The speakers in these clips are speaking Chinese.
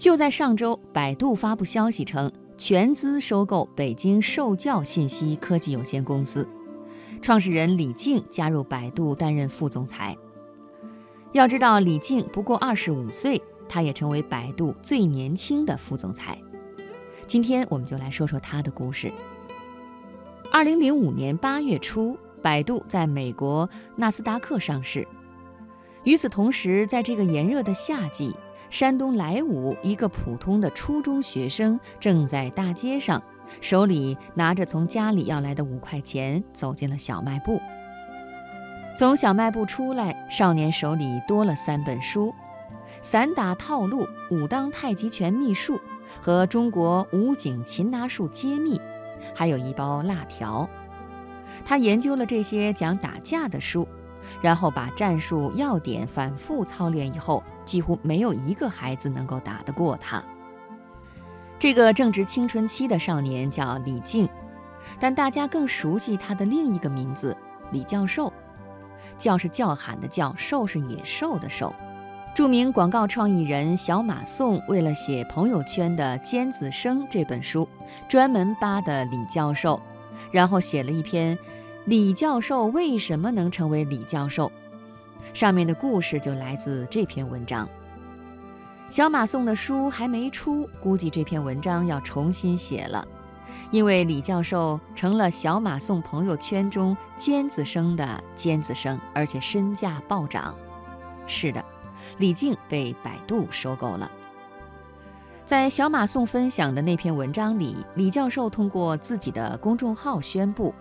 就在上周，百度发布消息称，全资收购北京受教信息科技有限公司，创始人李静加入百度担任副总裁。要知道，李静不过二十五岁，他也成为百度最年轻的副总裁。今天我们就来说说他的故事。二零零五年八月初，百度在美国纳斯达克上市。与此同时，在这个炎热的夏季，山东莱芜一个普通的初中学生正在大街上，手里拿着从家里要来的五块钱，走进了小卖部。从小卖部出来，少年手里多了三本书，《散打套路》《武当太极拳秘术》和《中国武警擒拿术揭秘》，还有一包辣条。他研究了这些讲打架的书，然后把战术要点反复操练以后，几乎没有一个孩子能够打得过他。这个正值青春期的少年叫李静，但大家更熟悉他的另一个名字——李教授。叫是叫喊的叫，兽是野兽的兽。著名广告创意人小马宋为了写朋友圈的《尖子生》这本书，专门扒的李教授，然后写了一篇《李教授为什么能成为李教授》，上面的故事就来自这篇文章。小马送的书还没出，估计这篇文章要重新写了。因为李教授成了小马送朋友圈中尖子生的尖子生，而且身价暴涨。是的，李静被百度收购了。在小马送分享的那篇文章里，李教授通过自己的公众号宣布，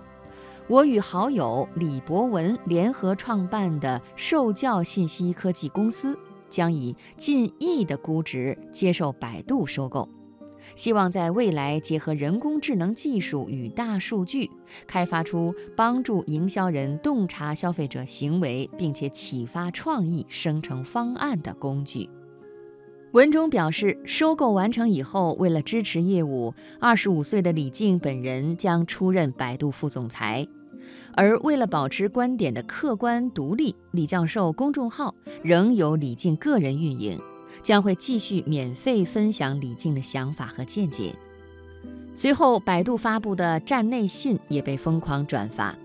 我与好友李博文联合创办的受教信息科技公司将以近亿的估值接受百度收购。希望在未来结合人工智能技术与大数据，开发出帮助营销人洞察消费者行为，并且启发创意生成方案的工具。文中表示，收购完成以后，为了支持业务，二十五岁的李静本人将出任百度副总裁，而为了保持观点的客观独立，李教授公众号仍由李静个人运营。将会继续免费分享李静的想法和见解。随后，百度发布的站内信也被疯狂转发。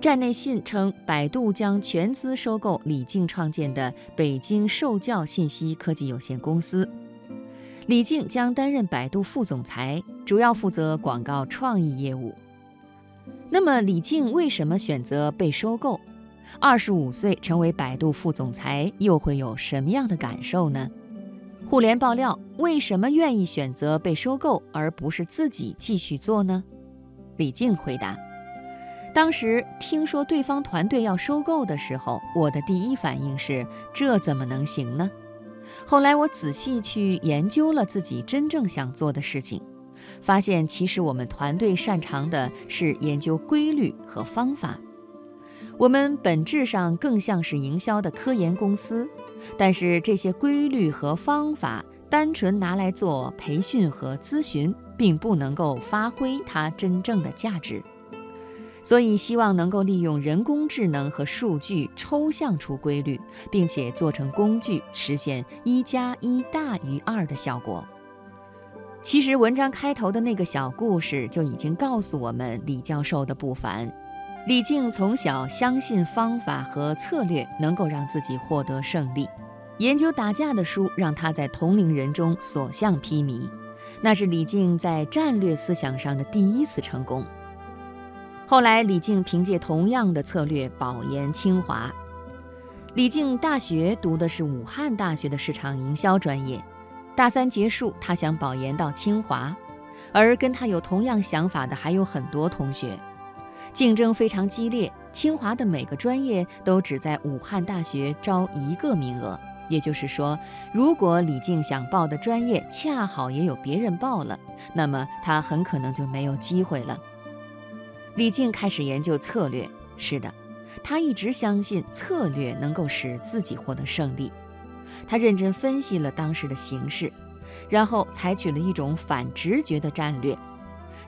站内信称，百度将全资收购李静创建的北京受教信息科技有限公司，李静将担任百度副总裁，主要负责广告创意业务。那么，李静为什么选择被收购？二十五岁成为百度副总裁，又会有什么样的感受呢？互联爆料：为什么愿意选择被收购，而不是自己继续做呢？李静回答：当时听说对方团队要收购的时候，我的第一反应是这怎么能行呢？后来我仔细去研究了自己真正想做的事情，发现其实我们团队擅长的是研究规律和方法。我们本质上更像是营销的科研公司，但是这些规律和方法单纯拿来做培训和咨询，并不能够发挥它真正的价值。所以，希望能够利用人工智能和数据抽象出规律，并且做成工具，实现一加一大于二的效果。其实，文章开头的那个小故事就已经告诉我们李教授的不凡。李静从小相信方法和策略能够让自己获得胜利，研究打架的书让他在同龄人中所向披靡，那是李静在战略思想上的第一次成功。后来，李静凭借同样的策略保研清华。李静大学读的是武汉大学的市场营销专业，大三结束，他想保研到清华，而跟他有同样想法的还有很多同学。竞争非常激烈，清华的每个专业都只在武汉大学招一个名额。也就是说，如果李静想报的专业恰好也有别人报了，那么他很可能就没有机会了。李静开始研究策略，是的，他一直相信策略能够使自己获得胜利。他认真分析了当时的形势，然后采取了一种反直觉的战略。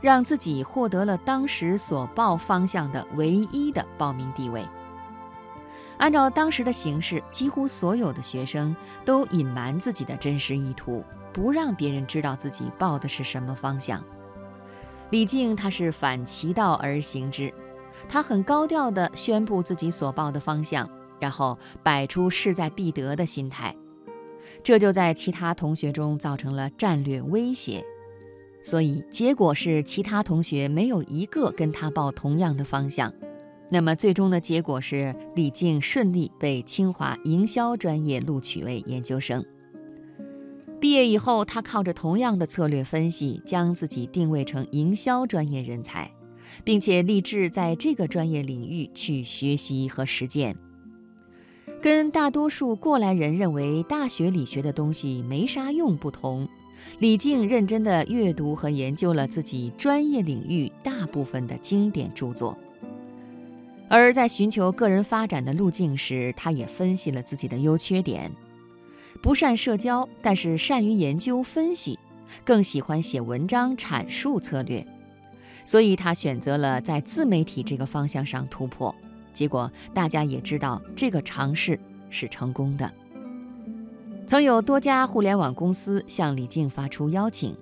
让自己获得了当时所报方向的唯一的报名地位。按照当时的形势，几乎所有的学生都隐瞒自己的真实意图，不让别人知道自己报的是什么方向。李靖他是反其道而行之，他很高调地宣布自己所报的方向，然后摆出势在必得的心态，这就在其他同学中造成了战略威胁。所以结果是，其他同学没有一个跟他报同样的方向。那么最终的结果是，李静顺利被清华营销专业录取为研究生。毕业以后，他靠着同样的策略分析，将自己定位成营销专业人才，并且立志在这个专业领域去学习和实践。跟大多数过来人认为大学里学的东西没啥用不同，李静认真地阅读和研究了自己专业领域大部分的经典著作。而在寻求个人发展的路径时，他也分析了自己的优缺点。不善社交，但是善于研究分析，更喜欢写文章阐述策略，所以他选择了在自媒体这个方向上突破。结果大家也知道，这个尝试是成功的。曾有多家互联网公司向李静发出邀请，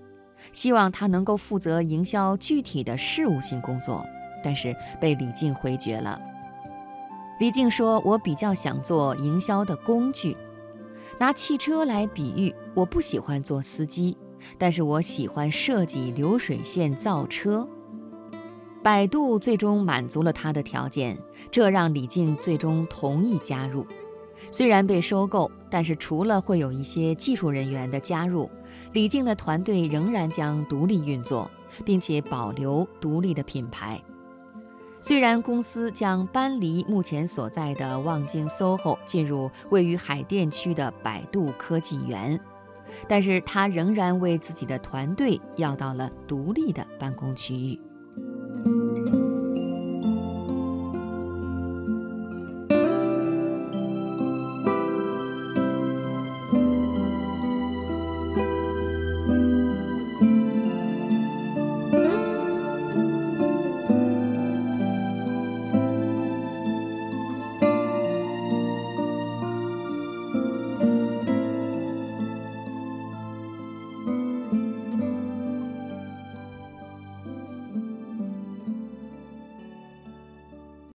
希望他能够负责营销具体的事务性工作。但是被李静回绝了。李静说：“我比较想做营销的工具，拿汽车来比喻，我不喜欢做司机，但是我喜欢设计流水线造车。”百度最终满足了他的条件，这让李静最终同意加入。虽然被收购，但是除了会有一些技术人员的加入，李静的团队仍然将独立运作，并且保留独立的品牌。虽然公司将搬离目前所在的望京 SOHO，进入位于海淀区的百度科技园，但是他仍然为自己的团队要到了独立的办公区域。